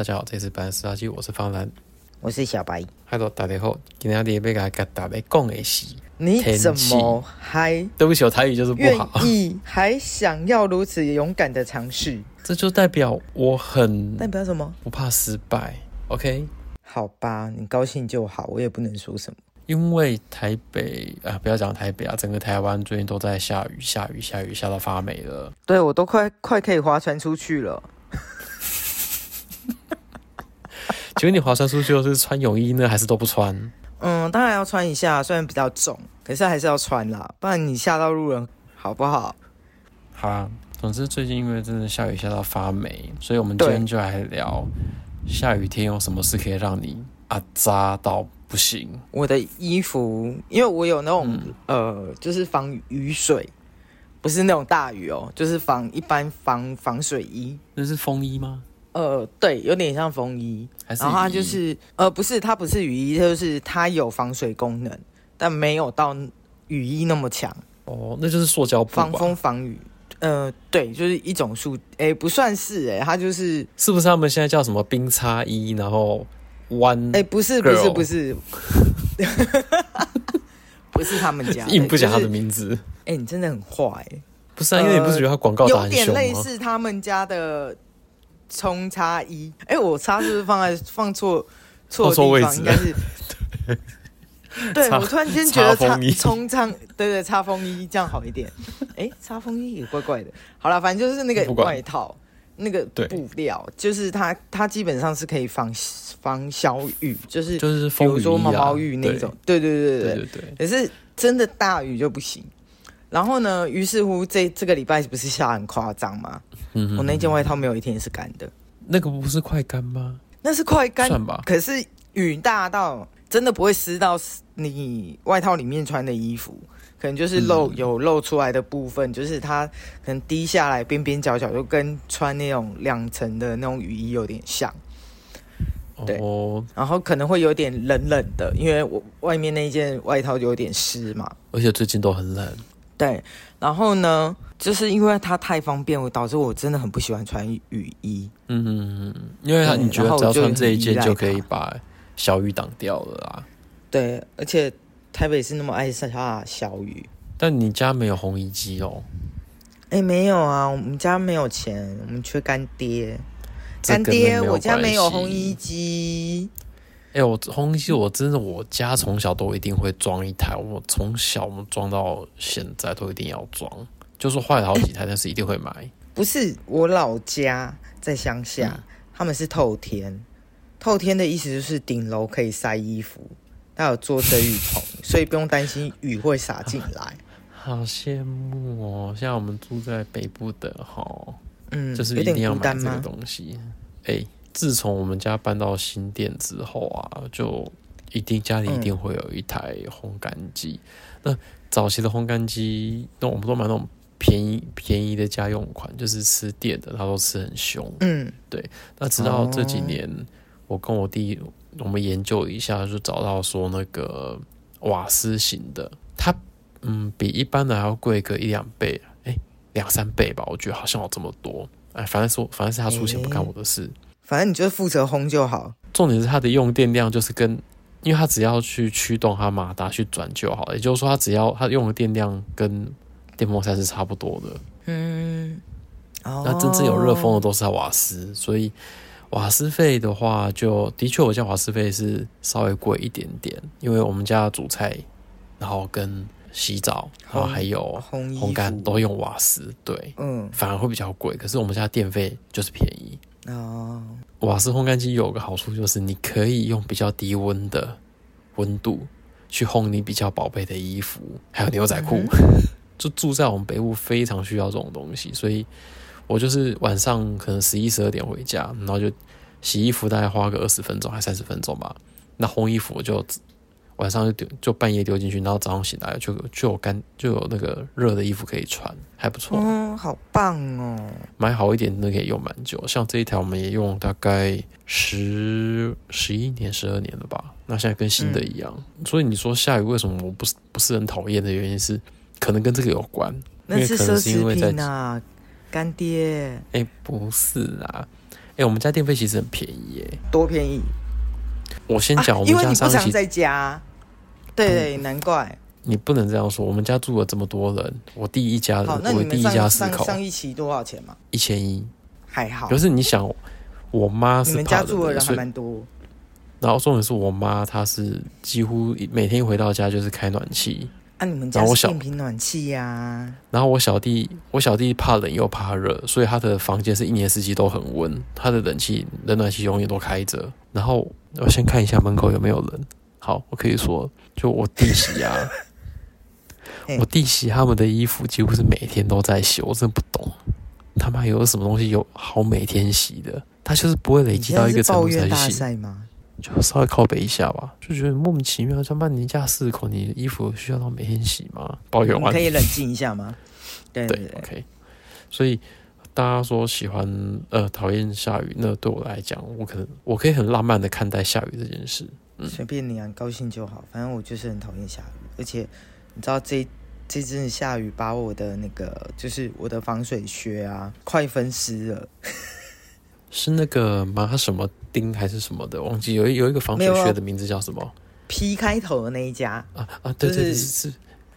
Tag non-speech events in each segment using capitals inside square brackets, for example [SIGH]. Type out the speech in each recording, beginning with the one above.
大家好，这里是白色垃圾，我是方兰，我是小白。Hello，大家好，今天要跟大家讲的是，你怎么还？对不起，我台语就是不好。愿意还想要如此勇敢的尝试，这就代表我很代表什么？不怕失败。OK，好吧，你高兴就好，我也不能说什么。因为台北啊，不要讲台北啊，整个台湾最近都在下雨，下雨，下雨，下到发霉了。对，我都快快可以划船出去了。[LAUGHS] 请问你划船出去是穿泳衣呢，还是都不穿？嗯，当然要穿一下，虽然比较重，可是还是要穿啦，不然你吓到路人，好不好？好啊，总之最近因为真的下雨下到发霉，所以我们今天就来聊下雨天有什么事可以让你啊扎到。不行，我的衣服，因为我有那种、嗯、呃，就是防雨水，不是那种大雨哦，就是防一般防防水衣。那是风衣吗？呃，对，有点像风衣，还是然后它就是呃，不是，它不是雨衣，就是它有防水功能，但没有到雨衣那么强。哦，那就是塑胶布，防风防雨。呃，对，就是一种塑，哎，不算是，哎，它就是是不是他们现在叫什么冰叉衣，然后？One，哎、欸，不是，不是，不是，不是他们家，[LAUGHS] 硬不讲他的名字。哎、你真的很坏、欸。不是啊，因为你不是觉得他广告打很凶吗？有点类似他们家的冲擦衣。哎、欸，我擦是不是放在放错错地方？位置应该是。[LAUGHS] 对，我突然间觉得擦冲擦，对，对对，擦风衣这样好一点。哎、欸，擦风衣也怪怪的。好了，反正就是那个外套。那个布料就是它，它基本上是可以防防小雨，就是就是比如说毛毛雨那种，对对对对对对对。可是真的大雨就不行。然后呢，于是乎这这个礼拜不是下很夸张吗？嗯，我那件外套没有一天是干的。那个不是快干吗？那是快干，算吧。可是雨大到真的不会湿到你外套里面穿的衣服。可能就是露有露出来的部分，嗯、就是它可能滴下来边边角角，就跟穿那种两层的那种雨衣有点像。对，哦、然后可能会有点冷冷的，因为我外面那件外套就有点湿嘛。而且最近都很冷。对，然后呢，就是因为它太方便，我导致我真的很不喜欢穿雨衣。嗯嗯嗯，因为它你觉得只要穿这一件就可以把小雨挡掉了啊？对，而且。台北是那么爱下小雨，但你家没有烘衣机哦？哎、欸，没有啊，我们家没有钱，我们缺干爹。干爹，我家没有烘衣机。哎、欸，我烘衣机，我真的，我家从小都一定会装一台，我从小我们装到现在都一定要装，就说坏了好几台，欸、但是一定会买。[COUGHS] 不是，我老家在乡下，嗯、他们是透天，透天的意思就是顶楼可以晒衣服。它有做遮雨棚，所以不用担心雨会洒进来。[LAUGHS] 好羡慕哦！像我们住在北部的哈，嗯，就是一定要买这个东西。哎、欸，自从我们家搬到新店之后啊，就一定家里一定会有一台烘干机。嗯、那早期的烘干机，那我们都买那种便宜便宜的家用款，就是吃电的，它都吃很凶。嗯，对。那直到这几年，哦、我跟我弟。我们研究一下，就找到说那个瓦斯型的，它嗯比一般的还要贵个一两倍，哎，两三倍吧，我觉得好像有这么多。哎，反正说反正是他出钱，不干我的事。反正你就负责烘就好。重点是它的用电量就是跟，因为它只要去驱动它马达去转就好，也就是说它只要它用的电量跟电风扇是差不多的。嗯，哦，那真正有热风的都是瓦斯，所以。瓦斯费的话，就的确，我家瓦斯费是稍微贵一点点，因为我们家煮菜，然后跟洗澡，然后还有烘干都用瓦斯，对，嗯，反而会比较贵。可是我们家电费就是便宜哦。瓦斯烘干机有个好处就是，你可以用比较低温的温度去烘你比较宝贝的衣服，还有牛仔裤。嗯、[LAUGHS] 就住在我们北部，非常需要这种东西，所以。我就是晚上可能十一十二点回家，然后就洗衣服，大概花个二十分钟还三十分钟吧。那烘衣服我就晚上就丢，就半夜丢进去，然后早上醒来就就有干就有那个热的衣服可以穿，还不错。嗯，好棒哦！买好一点的可以用蛮久，像这一条我们也用大概十十一年、十二年了吧。那现在跟新的一样，嗯、所以你说下雨为什么我不是不是很讨厌的原因是，可能跟这个有关，那是奢侈品啊。干爹，哎、欸，不是啊，哎、欸，我们家电费其实很便宜耶，多便宜？我先讲，我们家因为你不常在家，对对，难怪。你不能这样说，我们家住了这么多人，我第一家人，我第一家四口，上一期多少钱嘛？一千一，还好。可是你想，我妈是你们家住的人还蛮多。然后重点是我妈，她是几乎每天回到家就是开暖气。啊，你们家是电瓶暖气呀、啊？然后我小弟，我小弟怕冷又怕热，所以他的房间是一年四季都很温，他的冷气、冷暖气永远都开着。然后我先看一下门口有没有人。好，我可以说，就我弟媳啊，[LAUGHS] 我弟媳他们的衣服几乎是每天都在洗，我真的不懂，他妈有什么东西有好每天洗的？他就是不会累积到一个程度才洗吗？就稍微靠北一下吧，就觉得莫名其妙。他妈，你家四口，你的衣服需要到每天洗吗？抱怨完，可以冷静一下吗？对 [LAUGHS] 对，对，对，OK。所以大家说喜欢呃讨厌下雨，那对我来讲，我可能我可以很浪漫的看待下雨这件事。嗯，随便你啊，高兴就好。反正我就是很讨厌下雨，而且你知道这这阵下雨把我的那个就是我的防水靴啊快分湿了。[LAUGHS] 是那个马？什么丁还是什么的？忘记有有一个防水靴的名字叫什么？P 开头的那一家啊啊！对对对，就是是，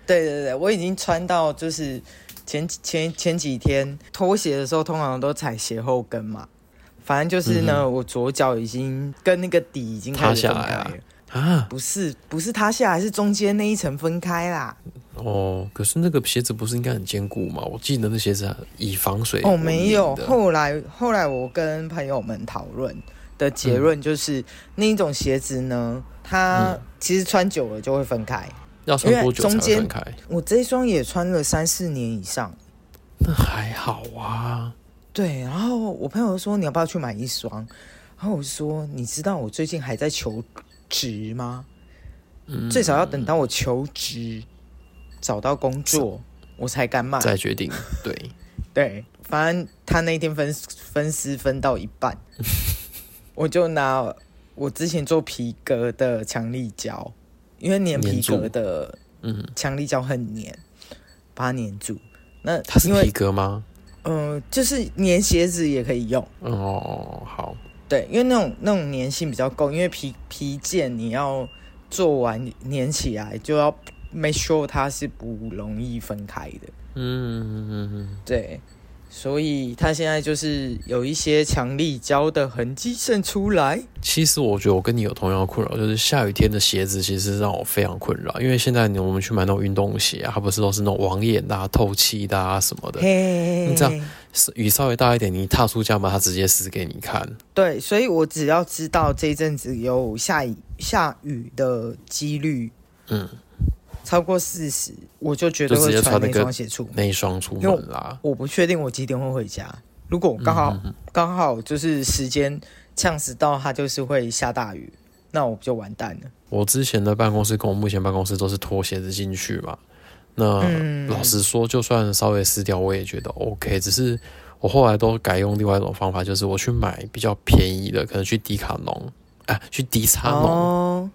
对对对，我已经穿到就是前前前几天脱鞋的时候，通常都踩鞋后跟嘛。反正就是呢，嗯、我左脚已经跟那个底已经开始分开了塌下来了啊！不是不是塌下来，是中间那一层分开啦。哦，可是那个鞋子不是应该很坚固吗？我记得那鞋子以防水哦，没有。后来后来我跟朋友们讨论的结论就是，嗯、那一种鞋子呢，它其实穿久了就会分开。要穿多久才会分开？我这一双也穿了三四年以上，那还好啊。对，然后我朋友说，你要不要去买一双？然后我说，你知道我最近还在求职吗？嗯，最少要等到我求职。找到工作，我才敢买。再决定，对 [LAUGHS] 对，反正他那天分分尸分到一半，[LAUGHS] 我就拿我之前做皮革的强力胶，因为粘皮革的，嗯，强力胶很粘，把它粘住。那它是皮革吗？嗯、呃，就是粘鞋子也可以用。哦，好。对，因为那种那种粘性比较够，因为皮皮件你要做完粘起来就要。Make sure 它是不容易分开的。嗯嗯嗯嗯，对，所以他现在就是有一些强力胶的痕迹渗出来。其实我觉得我跟你有同样的困扰，就是下雨天的鞋子其实让我非常困扰。因为现在我们去买那种运动鞋啊，它不是都是那种网眼的、啊、透气的啊什么的。Hey, 你这样雨稍微大一点，你踏出家门，它直接撕给你看。对，所以我只要知道这一阵子有下雨下雨的几率，嗯。超过四十，我就绝对会穿那双鞋出那一双出门啦。我不确定我几点会回家。如果刚好刚、嗯、好就是时间呛死到，它就是会下大雨，那我就完蛋了。我之前的办公室跟我目前办公室都是脱鞋子进去嘛。那、嗯、老实说，就算稍微湿掉，我也觉得 OK。只是我后来都改用另外一种方法，就是我去买比较便宜的，可能去迪卡侬。哎、啊，去迪卡侬。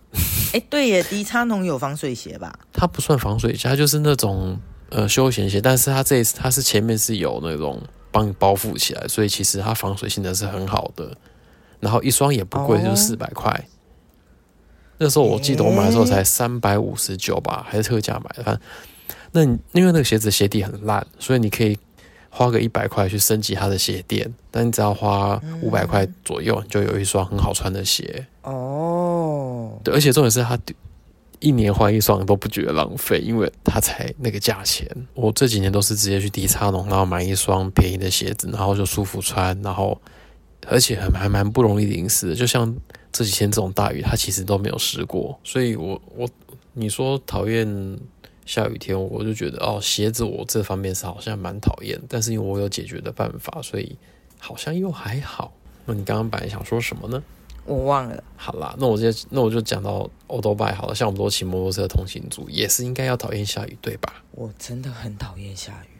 欸，对耶，迪叉侬有防水鞋吧？它不算防水鞋，它就是那种呃休闲鞋，但是它这一次它是前面是有那种帮你包覆起来，所以其实它防水性能是很好的。然后一双也不贵，哦、就四百块。那时候我记得我买的时候才三百五十九吧，还是特价买的。反正那你因为那个鞋子鞋底很烂，所以你可以。花个一百块去升级它的鞋垫，但你只要花五百块左右，你就有一双很好穿的鞋。哦，对，而且重点是它一年换一双都不觉得浪费，因为它才那个价钱。我这几年都是直接去迪卡侬，然后买一双便宜的鞋子，然后就舒服穿，然后而且还还蛮不容易淋湿的。就像这几天这种大雨，他其实都没有湿过。所以我我你说讨厌。下雨天，我就觉得哦，鞋子我这方面是好像蛮讨厌，但是因为我有解决的办法，所以好像又还好。那你刚刚本来想说什么呢？我忘了。好啦，那我就那我就讲到欧兜拜好了。像我们都骑摩托车通行族，也是应该要讨厌下雨，对吧？我真的很讨厌下雨。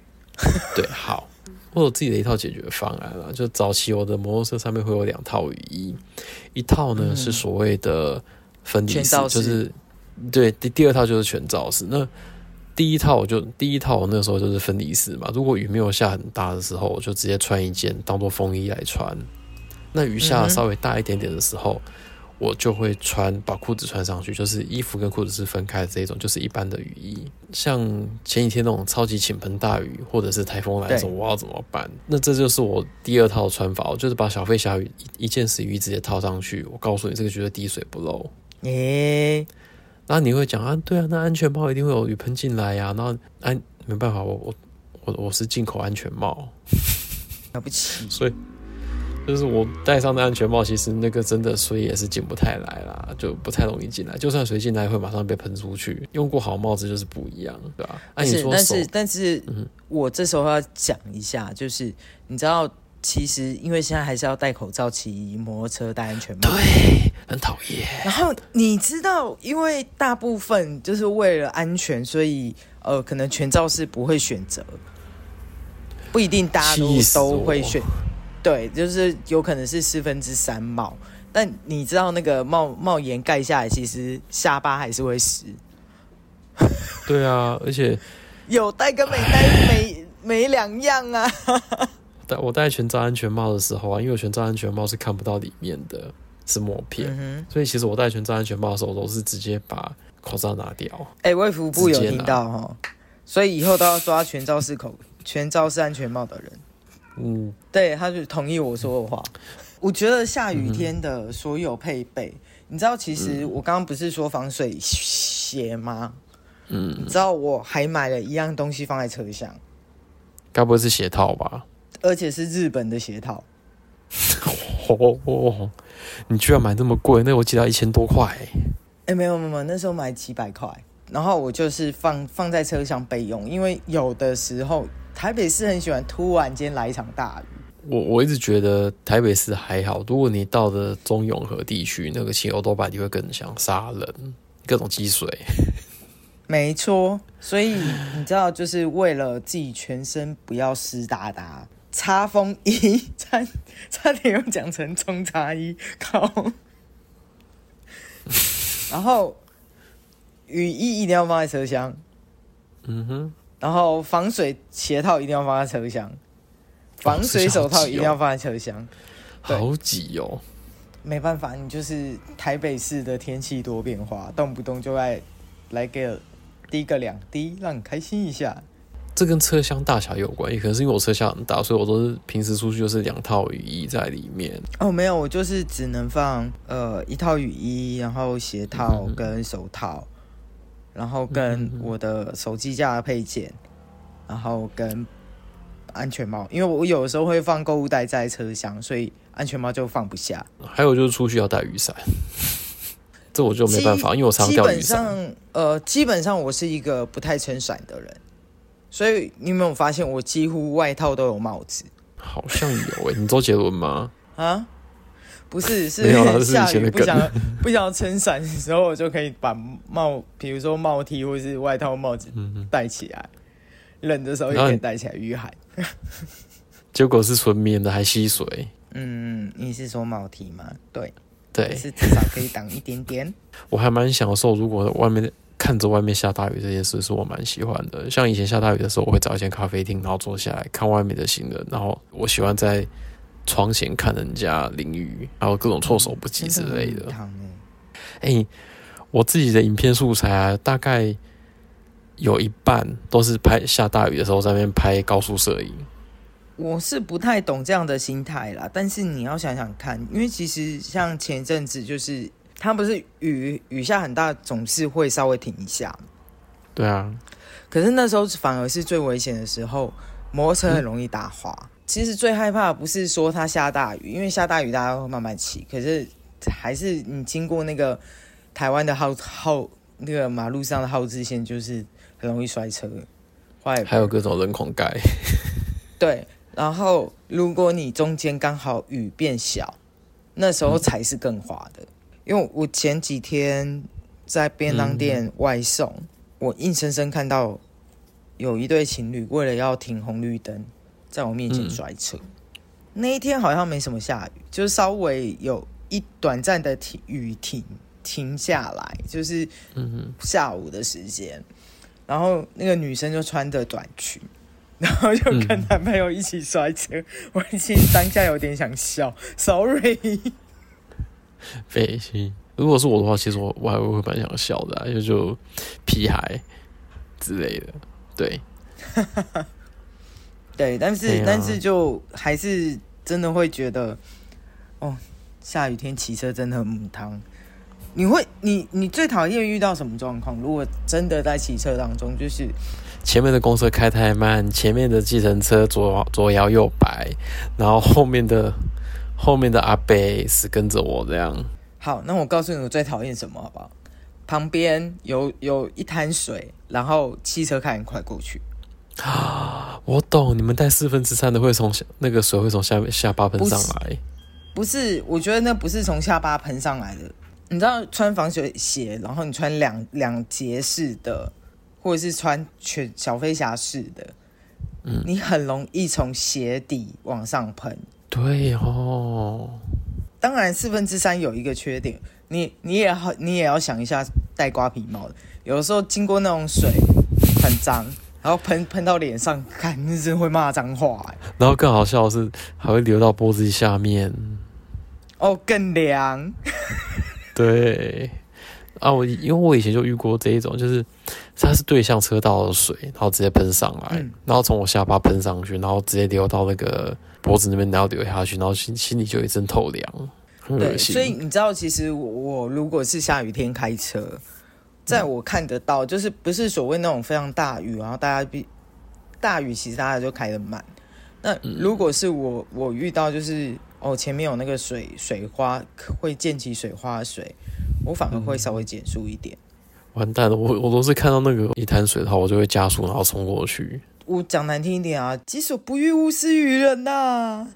对，好，我有自己的一套解决方案了。就早期我的摩托车上面会有两套雨衣，一套呢、嗯、是所谓的分离式，就是对，第第二套就是全罩式。那第一套就第一套我那时候就是分离式嘛，如果雨没有下很大的时候，我就直接穿一件当做风衣来穿。那雨下稍微大一点点的时候。我就会穿，把裤子穿上去，就是衣服跟裤子是分开的这种，就是一般的雨衣。像前几天那种超级倾盆大雨，或者是台风来的时候，我要怎么办？那这就是我第二套穿法，我就是把小飞侠雨一件死雨衣直接套上去。我告诉你，这个绝对滴水不漏。诶、那你会讲啊？对啊，那安全帽一定会有雨喷进来呀、啊。然后安、啊、没办法，我我我我是进口安全帽，了不起，所以。就是我戴上的安全帽，其实那个真的水也是进不太来啦，就不太容易进来。就算水进来，会马上被喷出去。用过好帽子就是不一样，对吧？啊、是，但是但是，我这时候要讲一下，就是你知道，其实因为现在还是要戴口罩骑摩托车，戴安全帽，对，很讨厌。然后你知道，因为大部分就是为了安全，所以呃，可能全罩式不会选择，不一定大家都都会选。对，就是有可能是四分之三帽，但你知道那个帽帽檐盖下来，其实下巴还是会湿。对啊，而且有戴跟没戴没没两样啊。戴我戴全罩安全帽的时候啊，因为我全罩安全帽是看不到里面的，是膜片，嗯、所以其实我戴全罩安全帽的时候，我都是直接把口罩拿掉。哎、欸，卫福部有听到哈，所以以后都要抓全罩式口全罩式安全帽的人。嗯，对，他就同意我说的话。我觉得下雨天的所有配备，嗯、你知道，其实我刚刚不是说防水鞋吗？嗯，你知道我还买了一样东西放在车厢，该不会是鞋套吧？而且是日本的鞋套。哦，[LAUGHS] 哦，你居然买那么贵？那我记得一千多块。哎，没有没有，那时候买几百块。然后我就是放放在车厢备用，因为有的时候。台北市很喜欢突然间来一场大雨。我我一直觉得台北市还好，如果你到了中永和地区，那个骑欧兜拜你会更想杀人，各种积水。没错，所以你知道，就是为了自己全身不要湿哒哒，擦风衣差差点又讲成冲擦衣，靠。[LAUGHS] 然后雨衣一定要放在车厢。嗯哼。然后防水鞋套一定要放在车厢，防水手套一定要放在车厢。好挤哦！没办法，你就是台北市的天气多变化，动不动就爱来个滴个两滴，让你开心一下。这跟车厢大小有关，也可能是因为我车厢很大，所以我都是平时出去就是两套雨衣在里面。哦，没有，我就是只能放呃一套雨衣，然后鞋套跟手套。嗯然后跟我的手机架的配件，然后跟安全帽，因为我有的时候会放购物袋在车厢，所以安全帽就放不下。还有就是出去要带雨伞，[LAUGHS] 这我就没办法，因为我常常掉雨伞。基本上，呃，基本上我是一个不太撑伞的人，所以你有没有发现我几乎外套都有帽子？好像有诶、欸，[LAUGHS] 你周杰伦吗？啊？不是，是 [LAUGHS] 下雨不想不想撑伞的时候，我就可以把帽，比如说帽 T 或是外套帽子戴起来，冷的时候也可以戴起来御寒。[LAUGHS] 结果是纯棉的，还吸水。嗯，你是说帽 T 吗？对，对，是至少可以挡一点点。我还蛮享受，如果外面看着外面下大雨这件事，是我蛮喜欢的。像以前下大雨的时候，我会找一间咖啡厅，然后坐下来看外面的行人，然后我喜欢在。窗前看人家淋雨，然后各种措手不及之类的。哎、欸，我自己的影片素材啊，大概有一半都是拍下大雨的时候在那边拍高速摄影。我是不太懂这样的心态啦，但是你要想想看，因为其实像前阵子就是，它不是雨雨下很大，总是会稍微停一下。对啊，可是那时候反而是最危险的时候，摩托车很容易打滑。嗯其实最害怕的不是说它下大雨，因为下大雨大家会慢慢骑。可是还是你经过那个台湾的号号那个马路上的号志线，就是很容易摔车坏。还有各种人孔盖。[LAUGHS] 对，然后如果你中间刚好雨变小，那时候才是更滑的。嗯、因为我前几天在便当店外送，嗯、我硬生生看到有一对情侣为了要停红绿灯。在我面前摔车，嗯、那一天好像没什么下雨，就是稍微有一短暂的停雨停停下来，就是下午的时间。然后那个女生就穿着短裙，然后就跟男朋友一起摔车。嗯、我其实当下有点想笑，sorry。飞行，如果是我的话，其实我我还会蛮想笑的、啊，因为就屁孩之类的，对。[LAUGHS] 对，但是、啊、但是就还是真的会觉得，哦，下雨天骑车真的很母汤。你会，你你最讨厌遇到什么状况？如果真的在骑车当中，就是前面的公车开太慢，前面的计程车左左摇右摆，然后后面的后面的阿伯是跟着我这样。好，那我告诉你，我最讨厌什么，好不好？旁边有有一滩水，然后汽车开很快过去。啊，[GASPS] 我懂，你们带四分之三的会从那个水会从下面下巴喷上来不。不是，我觉得那不是从下巴喷上来的。你知道穿防水鞋，然后你穿两两节式的，或者是穿全小飞侠式的，嗯，你很容易从鞋底往上喷。对哦。当然，四分之三有一个缺点，你你也好，你也要想一下戴瓜皮帽的，有的时候经过那种水很脏。然后喷喷到脸上，看那真会骂脏话哎。然后更好笑的是，还会流到脖子下面。哦，更凉。[LAUGHS] 对啊，我因为我以前就遇过这一种，就是它是对向车道的水，然后直接喷上来，嗯、然后从我下巴喷上去，然后直接流到那个脖子那边，然后流下去，然后心心里就一阵透凉，很恶心。对，所以你知道，其实我，我如果是下雨天开车。在我看得到，就是不是所谓那种非常大雨，然后大家比大雨，其实大家就开的慢。那如果是我，我遇到就是哦，前面有那个水水花会溅起水花水，我反而会稍微减速一点。完蛋了，我我都是看到那个一滩水的话，我就会加速，然后冲过去。我讲难听一点啊，己所不欲，勿施于人呐。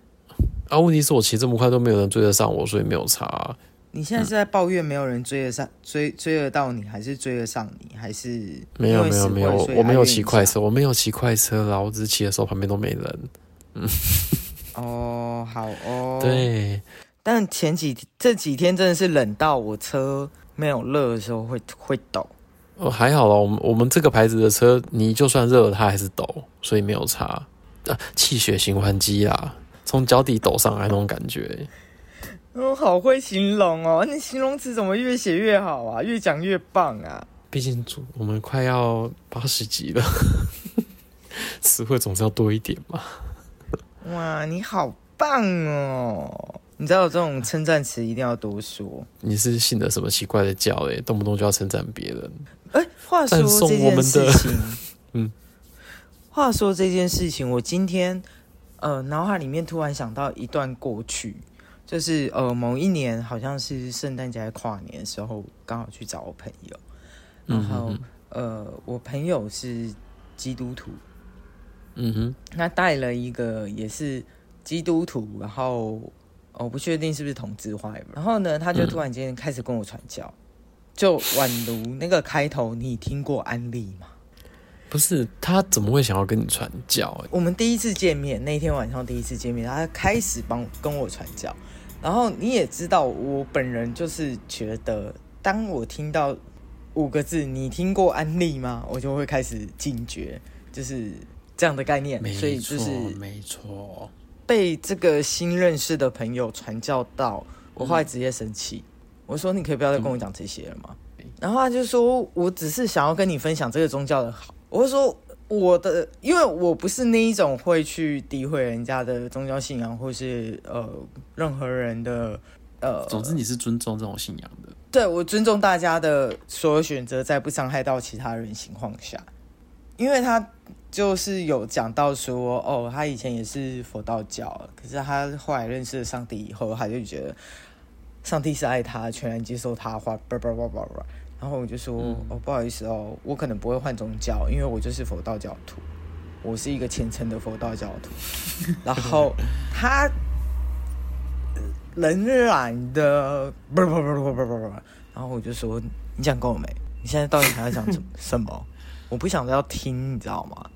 啊，问题是我骑这么快都没有人追得上我，所以没有差。你现在是在抱怨没有人追得上，嗯、追追得到你，还是追得上你，还是没有没有没有，我没有骑快车，我没有骑快车啦，我只是骑的时候旁边都没人。嗯，[LAUGHS] 哦，好哦，对，但前几这几天真的是冷到我车没有热的时候会会抖。哦，还好啦，我们我们这个牌子的车，你就算热了它还是抖，所以没有差。啊，气血循环机啦，从脚底抖上来那种感觉。我、哦、好会形容哦，你形容词怎么越写越好啊？越讲越棒啊！毕竟我们快要八十集了，[LAUGHS] 词汇总是要多一点嘛。哇，你好棒哦！你知道这种称赞词一定要多说。你是信的什么奇怪的教？哎，动不动就要称赞别人。哎，话说这件事情，[LAUGHS] 嗯，话说这件事情，我今天呃脑海里面突然想到一段过去。就是呃，某一年好像是圣诞节还跨年的时候，刚好去找我朋友，然后呃，我朋友是基督徒，嗯哼，他带了一个也是基督徒，然后我不确定是不是同志化，然后呢，他就突然间开始跟我传教，嗯、就宛如那个开头，你听过安利吗？不是，他怎么会想要跟你传教？我们第一次见面那天晚上第一次见面，他开始帮跟我传教。然后你也知道，我本人就是觉得，当我听到五个字“你听过安利吗”，我就会开始警觉，就是这样的概念。所以就是没错，被这个新认识的朋友传教到，我后来直接生气，嗯、我说：“你可以不要再跟我讲这些了吗？”嗯、然后他就说：“我只是想要跟你分享这个宗教的好。”我就说。我的，因为我不是那一种会去诋毁人家的宗教信仰，或是呃任何人的呃。总之，你是尊重这种信仰的。对，我尊重大家的所有选择，在不伤害到其他人情况下。因为他就是有讲到说，哦，他以前也是佛道教，可是他后来认识了上帝以后，他就觉得上帝是爱他，全然接受他的话，叭叭叭叭叭。然后我就说：“嗯、哦，不好意思哦，我可能不会换宗教，因为我就是佛道教徒，我是一个虔诚的佛道教徒。[LAUGHS] ”然后他仍然的不不不不不不不，然后我就说：“你讲够了没？你现在到底还要讲什 [LAUGHS] 什么？我不想要听，你知道吗？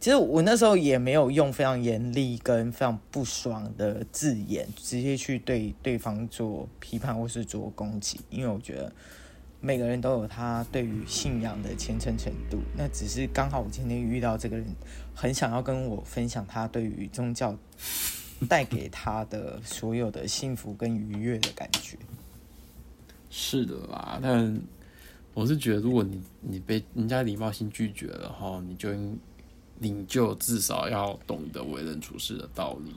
其实我那时候也没有用非常严厉跟非常不爽的字眼，直接去对对方做批判或是做攻击，因为我觉得。”每个人都有他对于信仰的虔诚程度，那只是刚好我今天遇到这个人，很想要跟我分享他对于宗教带给他的所有的幸福跟愉悦的感觉。是的啦，但我是觉得，如果你你被人家礼貌性拒绝了哈，你就应你就至少要懂得为人处事的道理，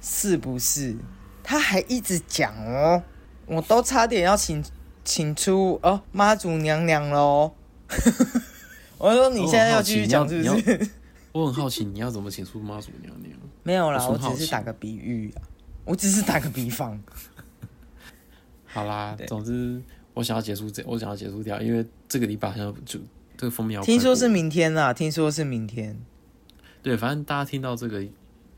是不是？他还一直讲哦，我都差点要请请出哦妈祖娘娘喽。[LAUGHS] 我说你现在要继续讲是不是？我很好奇你要怎么请出妈祖娘娘？没有啦，我只是打个比喻啊，我只是打个比方。[LAUGHS] 好啦，总之我想要结束这，我想要结束掉，因为这个礼拜好像就这个封面要听说是明天啦，听说是明天。对，反正大家听到这个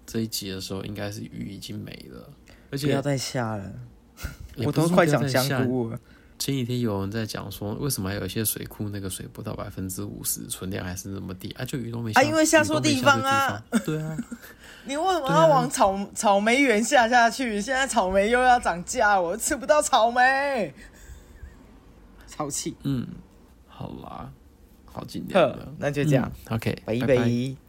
这一集的时候，应该是雨已经没了，而且不要再下了，我都快讲香菇了。前几天有人在讲说，为什么还有一些水库那个水不到百分之五十，存量还是那么低啊？就雨都没下，啊，因为下错地方啊。[LAUGHS] 对啊。你为什么要往草、啊、草莓园下下去？现在草莓又要涨价，我吃不到草莓，超气。嗯，好啦，好。那就这样。嗯、OK，拜拜。